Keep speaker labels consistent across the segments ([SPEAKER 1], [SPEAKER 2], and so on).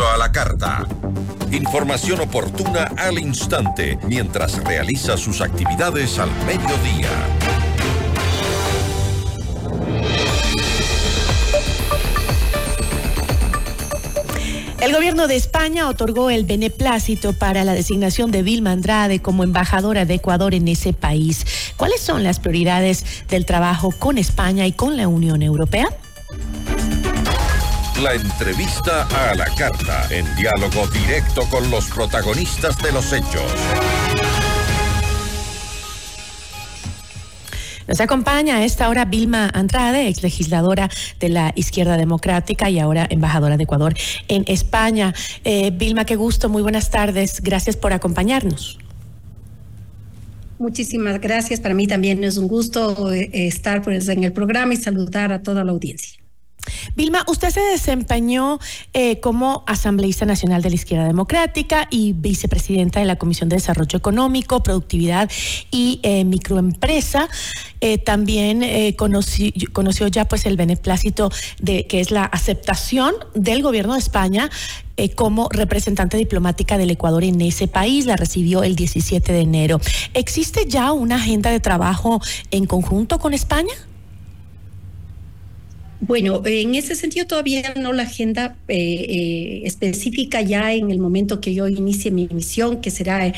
[SPEAKER 1] A la carta. Información oportuna al instante mientras realiza sus actividades al mediodía.
[SPEAKER 2] El gobierno de España otorgó el beneplácito para la designación de Vilma Andrade como embajadora de Ecuador en ese país. ¿Cuáles son las prioridades del trabajo con España y con la Unión Europea?
[SPEAKER 1] La entrevista a la carta, en diálogo directo con los protagonistas de los hechos.
[SPEAKER 2] Nos acompaña a esta hora Vilma Andrade, ex legisladora de la Izquierda Democrática y ahora embajadora de Ecuador en España. Eh, Vilma, qué gusto, muy buenas tardes. Gracias por acompañarnos.
[SPEAKER 3] Muchísimas gracias. Para mí también es un gusto eh, estar pues, en el programa y saludar a toda la audiencia.
[SPEAKER 2] Vilma, usted se desempeñó eh, como asambleísta nacional de la Izquierda Democrática y vicepresidenta de la Comisión de Desarrollo Económico, Productividad y eh, Microempresa. Eh, también conoció ya pues el beneplácito de que es la aceptación del gobierno de España como representante diplomática del Ecuador en ese país. La recibió el 17 de enero. ¿Existe ya una agenda de trabajo en conjunto con España?
[SPEAKER 3] Bueno, en ese sentido todavía no la agenda eh, eh, específica ya en el momento que yo inicie mi misión, que será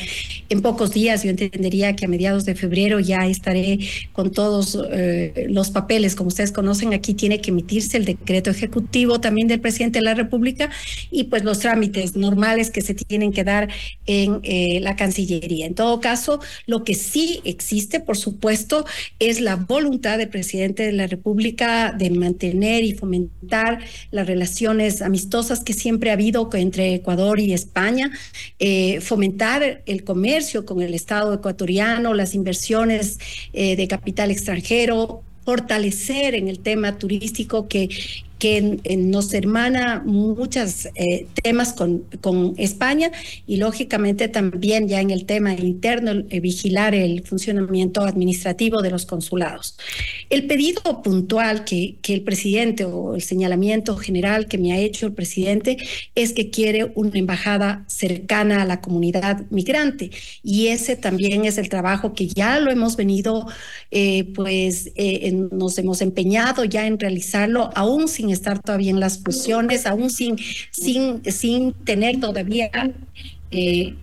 [SPEAKER 3] en pocos días. Yo entendería que a mediados de febrero ya estaré con todos eh, los papeles. Como ustedes conocen, aquí tiene que emitirse el decreto ejecutivo también del presidente de la República y pues los trámites normales que se tienen que dar en la Cancillería. En todo caso, lo que sí existe, por supuesto, es la voluntad del presidente de la República de mantener y fomentar las relaciones amistosas que siempre ha habido entre Ecuador y España, eh, fomentar el comercio con el Estado ecuatoriano, las inversiones eh, de capital extranjero, fortalecer en el tema turístico que, que nos hermana muchos eh, temas con, con, España y lógicamente también ya en el tema interno eh, vigilar el funcionamiento administrativo de los consulados. El pedido puntual que, que el presidente o el señalamiento general que me ha hecho el presidente es que quiere una embajada cercana a la comunidad migrante y ese también es el trabajo que ya lo hemos venido, eh, pues nos hemos empeñado ya en realizarlo, aún sin estar todavía en las fusiones, aún sin, sin, sin tener todavía... Eh,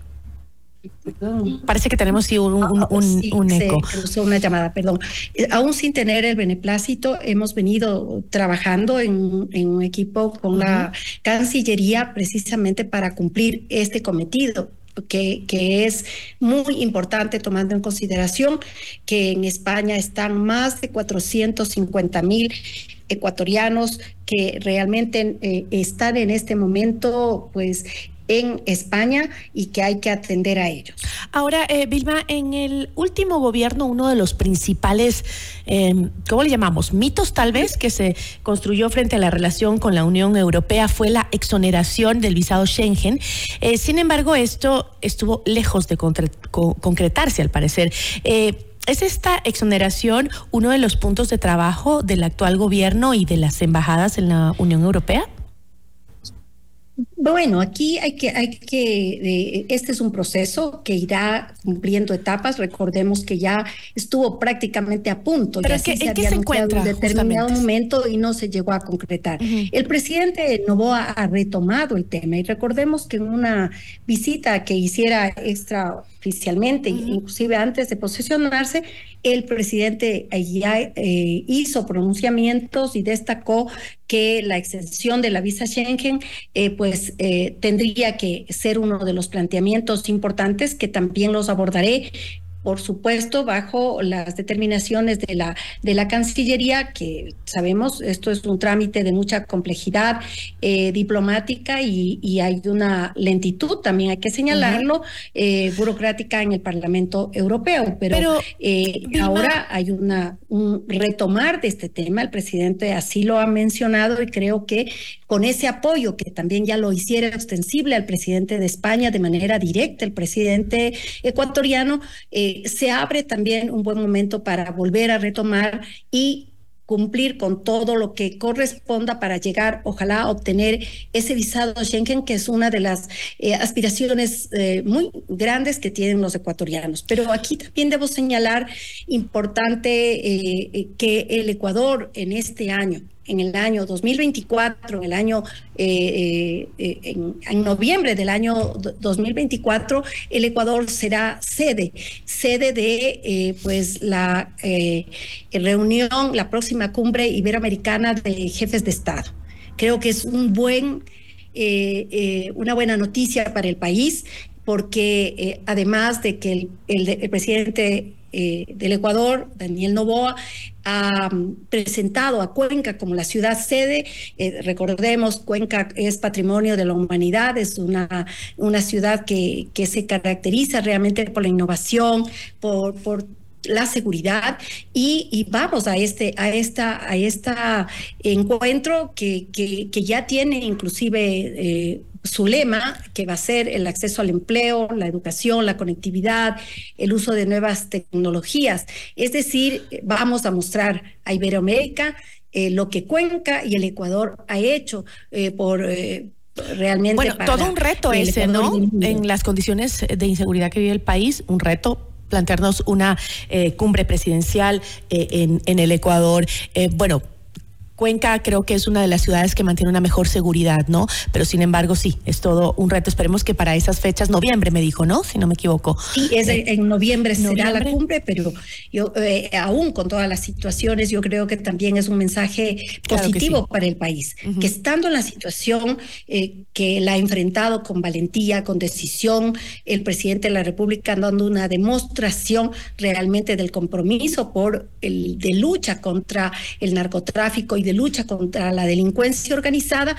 [SPEAKER 2] Parece que tenemos un, un, un, un eco.
[SPEAKER 3] una llamada, perdón. Eh, aún sin tener el beneplácito, hemos venido trabajando en, en un equipo con la Cancillería precisamente para cumplir este cometido. Que, es muy importante tomando en consideración que en España están más de 450 mil ecuatorianos que realmente eh, están en este momento, pues en España y que hay que atender a ellos.
[SPEAKER 2] Ahora, eh, Vilma, en el último gobierno, uno de los principales, eh, ¿cómo le llamamos? Mitos tal vez que se construyó frente a la relación con la Unión Europea fue la exoneración del visado Schengen. Eh, sin embargo, esto estuvo lejos de concretarse, al parecer. Eh, ¿Es esta exoneración uno de los puntos de trabajo del actual gobierno y de las embajadas en la Unión Europea?
[SPEAKER 3] Bueno, aquí hay que, hay que, este es un proceso que irá cumpliendo etapas. Recordemos que ya estuvo prácticamente a punto.
[SPEAKER 2] ¿Pero ya ¿en qué se encuentra?
[SPEAKER 3] En determinado momento y no se llegó a concretar. El presidente Novoa ha retomado el tema y recordemos que en una visita que hiciera extraoficialmente, inclusive antes de posesionarse, el presidente ya eh, hizo pronunciamientos y destacó que la extensión de la visa Schengen, eh, pues eh, tendría que ser uno de los planteamientos importantes que también los abordaré por supuesto, bajo las determinaciones de la, de la Cancillería, que sabemos, esto es un trámite de mucha complejidad eh, diplomática y, hay una lentitud, también hay que señalarlo, eh, burocrática en el Parlamento Europeo. Pero, eh, ahora hay una, un retomar de este tema, el presidente así lo ha mencionado y creo que con ese apoyo que también ya lo hiciera extensible al presidente de España de manera directa, el presidente ecuatoriano, se abre también un buen momento para volver a retomar y cumplir con todo lo que corresponda para llegar, ojalá, a obtener ese visado Schengen, que es una de las eh, aspiraciones eh, muy grandes que tienen los ecuatorianos. Pero aquí también debo señalar importante eh, que el Ecuador en este año, en el año 2024, en el año, eh, eh, en, noviembre del año 2024, el Ecuador será sede, sede de eh, pues la reunión, la próxima cumbre iberoamericana de jefes de Estado. Creo que es un buen, una buena noticia para el país porque además de que el presidente eh, del Ecuador, Daniel Novoa, ha mm, presentado a Cuenca como la ciudad sede. Eh, recordemos, Cuenca es patrimonio de la humanidad, es una, una ciudad que, que se caracteriza realmente por la innovación, por, por la seguridad y, vamos a este a esta a esta encuentro que, que, que ya tiene inclusive eh, su lema, que va a ser el acceso al empleo, la educación, la conectividad, el uso de nuevas tecnologías. Es decir, vamos a mostrar a Iberoamérica eh, lo que Cuenca y el Ecuador ha hecho eh, por... realmente
[SPEAKER 2] bueno, todo un reto ese, ¿no? En las condiciones de inseguridad que vive el país, un reto plantearnos una eh, cumbre presidencial eh, en, en, el Ecuador. Eh, bueno, Cuenca creo que es una de las ciudades que mantiene una mejor seguridad, ¿no? Pero sin embargo, sí, es todo un reto. Esperemos que para esas fechas, noviembre me dijo, ¿no? Si no me equivoco.
[SPEAKER 3] Sí, es eh, en noviembre, será la cumbre, pero yo eh, aún con todas las situaciones, yo creo que también es un mensaje positivo para el país, que estando en la situación eh, que la ha enfrentado con valentía, con decisión, el presidente de la República dando una demostración realmente del compromiso por el de lucha contra el narcotráfico y de lucha contra la delincuencia organizada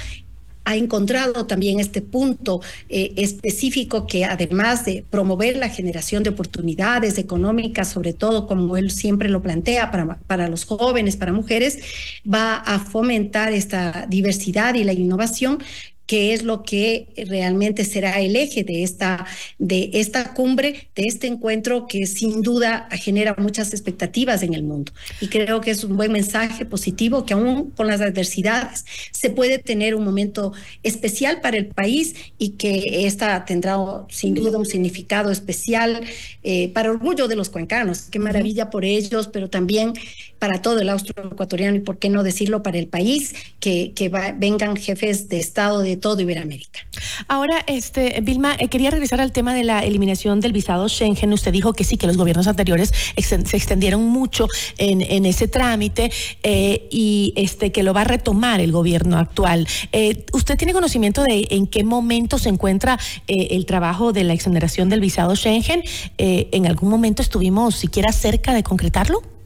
[SPEAKER 3] ha encontrado también este punto eh, específico que además de promover la generación de oportunidades económicas, sobre todo como él siempre lo plantea para, para los jóvenes, para mujeres, va a fomentar esta diversidad y la innovación que es lo que realmente será el eje de esta, de esta cumbre, de este encuentro que sin duda genera muchas expectativas en el mundo. Y creo que es un buen mensaje positivo que aún con las adversidades se puede tener un momento especial para el país y que esta tendrá sin duda un significado especial eh, para orgullo de los cuencanos. Qué maravilla por ellos, pero también para todo el austro ecuatoriano y por qué no decirlo para el país, que, que vengan jefes de Estado de todo Iberoamérica.
[SPEAKER 2] Ahora, este, Vilma, eh, quería regresar al tema de la eliminación del visado Schengen. Usted dijo que sí, que los gobiernos anteriores se extendieron mucho en, ese trámite eh, y este, que lo va a retomar el gobierno actual. Eh, ¿Usted tiene conocimiento de en qué momento se encuentra el trabajo de la exoneración del visado Schengen? ¿En algún momento estuvimos siquiera cerca de concretarlo?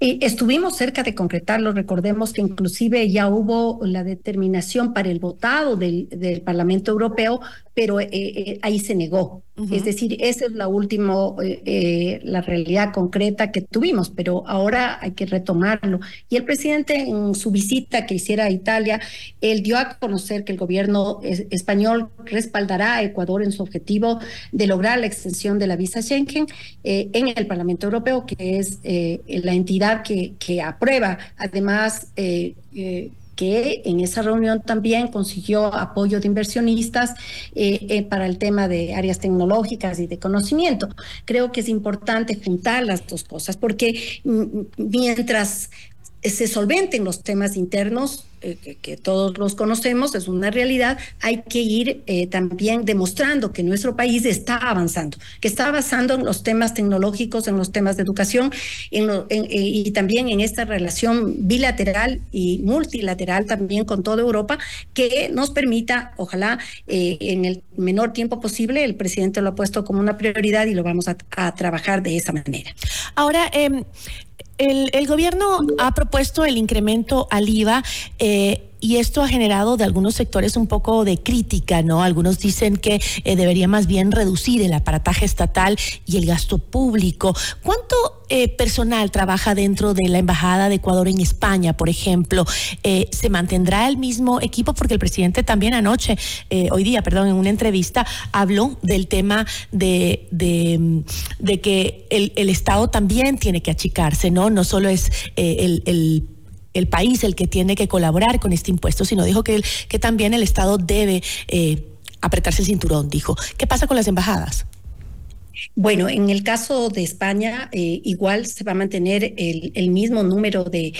[SPEAKER 3] Estuvimos cerca de concretarlo, recordemos que inclusive ya hubo la determinación para el votado del, del Parlamento Europeo pero eh, eh, ahí se negó. Es decir, esa es la última, eh, la realidad concreta que tuvimos, pero ahora hay que retomarlo. Y el presidente en su visita que hiciera a Italia, él dio a conocer que el gobierno español respaldará a Ecuador en su objetivo de lograr la extensión de la visa Schengen en el Parlamento Europeo, que es la entidad que, que aprueba además que en esa reunión también consiguió apoyo de inversionistas eh, eh, para el tema de áreas tecnológicas y de conocimiento. Creo que es importante juntar las dos cosas porque mm, mm, mientras se solventen los temas internos, eh, que, todos los conocemos, es una realidad, hay que ir eh, también demostrando que nuestro país está avanzando, que está avanzando en los temas tecnológicos, en los temas de educación eh, y también en esta relación bilateral y multilateral también con toda Europa, que nos permita, ojalá, en el menor tiempo posible, el presidente lo ha puesto como una prioridad y lo vamos a, a trabajar de esa manera.
[SPEAKER 2] Ahora, el, gobierno ha propuesto el incremento al IVA. Eh, y esto ha generado de algunos sectores un poco de crítica, ¿no? Algunos dicen que eh, debería más bien reducir el aparataje estatal y el gasto público. ¿Cuánto eh, personal trabaja dentro de la Embajada de Ecuador en España, por ejemplo? Eh, ¿Se mantendrá el mismo equipo? Porque el presidente también anoche, hoy día, perdón, en una entrevista, habló del tema de, de, que el, Estado también tiene que achicarse, ¿no? No solo es el el país el que tiene que colaborar con este impuesto, sino dijo que, que también el Estado debe eh, apretarse el cinturón, dijo. ¿Qué pasa con las embajadas?
[SPEAKER 3] Bueno, en el caso de España, eh, igual se va a mantener el, mismo número de,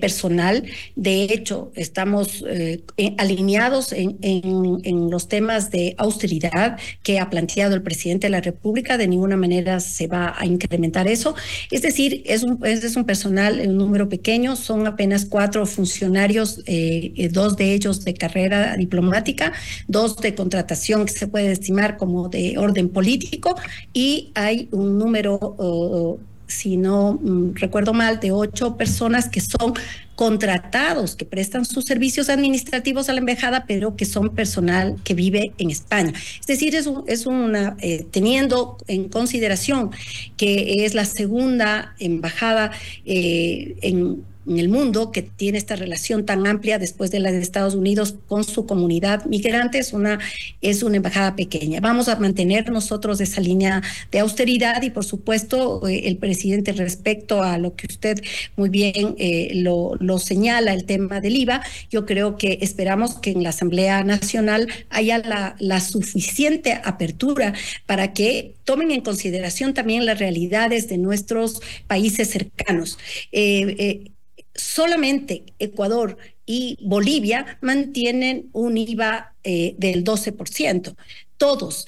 [SPEAKER 3] personal. De hecho, estamos eh, alineados en, los temas de austeridad que ha planteado el presidente de la República. De ninguna manera se va a incrementar eso. Es decir, es un, es un personal, un número pequeño, son apenas cuatro funcionarios, eh, dos de ellos de carrera diplomática, dos de contratación que se puede estimar como de orden político y hay un número, si no mm, recuerdo mal, de ocho personas que son contratados, que prestan sus servicios administrativos a la embajada, pero que son personal que vive en España. Es decir, es, es una, eh, teniendo en consideración que es la segunda embajada eh, en en el mundo que tiene esta relación tan amplia después de la de Estados Unidos con su comunidad migrante es una, es una embajada pequeña. Vamos a mantener nosotros esa línea de austeridad y por supuesto eh, el presidente respecto a lo que usted muy bien eh, lo, señala, el tema del IVA, yo creo que esperamos que en la Asamblea Nacional haya la, la suficiente apertura para que tomen en consideración también las realidades de nuestros países cercanos. Eh, solamente Ecuador y Bolivia mantienen un IVA eh, del 12%. Todos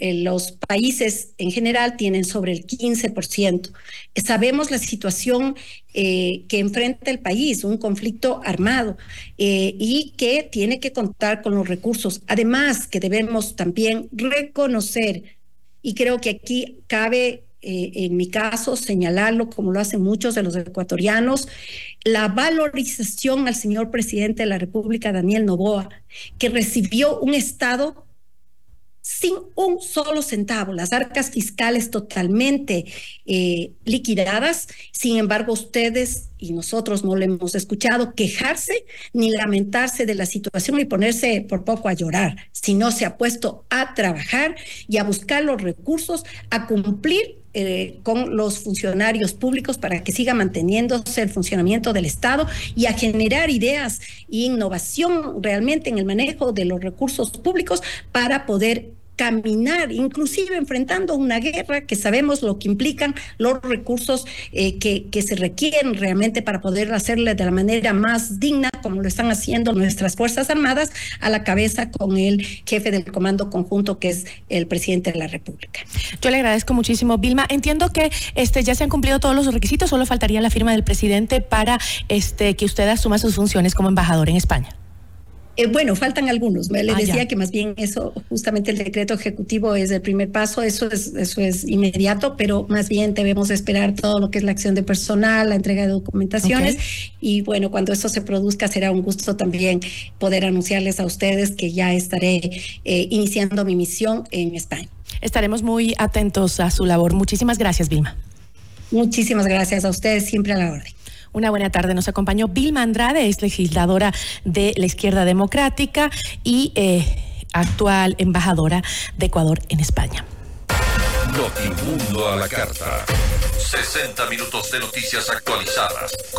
[SPEAKER 3] los países en general tienen sobre el 15%. Sabemos la situación eh, que enfrenta el país, un conflicto armado, eh, y que tiene que contar con los recursos. Además, que debemos también reconocer, y creo que aquí cabe eh, en mi caso, señalarlo como lo hacen muchos de los ecuatorianos, la valorización al señor presidente de la República, Daniel Novoa, que recibió un Estado sin un solo centavo, las arcas fiscales totalmente eh, liquidadas. Sin embargo, ustedes y nosotros no le hemos escuchado quejarse ni lamentarse de la situación y ponerse por poco a llorar, sino se ha puesto a trabajar y a buscar los recursos, a cumplir eh, con los funcionarios públicos para que siga manteniéndose el funcionamiento del Estado y a generar ideas e innovación realmente en el manejo de los recursos públicos para poder caminar, inclusive enfrentando una guerra que sabemos lo que implican los recursos eh, que, que, se requieren realmente para poder hacerle de la manera más digna, como lo están haciendo nuestras Fuerzas Armadas, a la cabeza con el jefe del Comando Conjunto, que es el presidente de la República.
[SPEAKER 2] Yo le agradezco muchísimo, Vilma. Entiendo que este ya se han cumplido todos los requisitos, solo faltaría la firma del presidente para este que usted asuma sus funciones como embajador en España.
[SPEAKER 3] Eh, bueno, faltan algunos. Le ah, decía que más bien eso, justamente el decreto ejecutivo es el primer paso, eso es, eso es inmediato, pero más bien debemos esperar todo lo que es la acción de personal, la entrega de documentaciones y bueno, cuando eso se produzca será un gusto también poder anunciarles a ustedes que ya estaré eh, iniciando mi misión en España.
[SPEAKER 2] Estaremos muy atentos a su labor. Muchísimas gracias, Vilma.
[SPEAKER 3] Muchísimas gracias a ustedes, siempre a la orden.
[SPEAKER 2] Una buena tarde. Nos acompañó Vilma Andrade, es legisladora de la Izquierda Democrática y eh, actual embajadora de Ecuador en España.
[SPEAKER 1] Notimundo a la carta. 60 minutos de noticias actualizadas.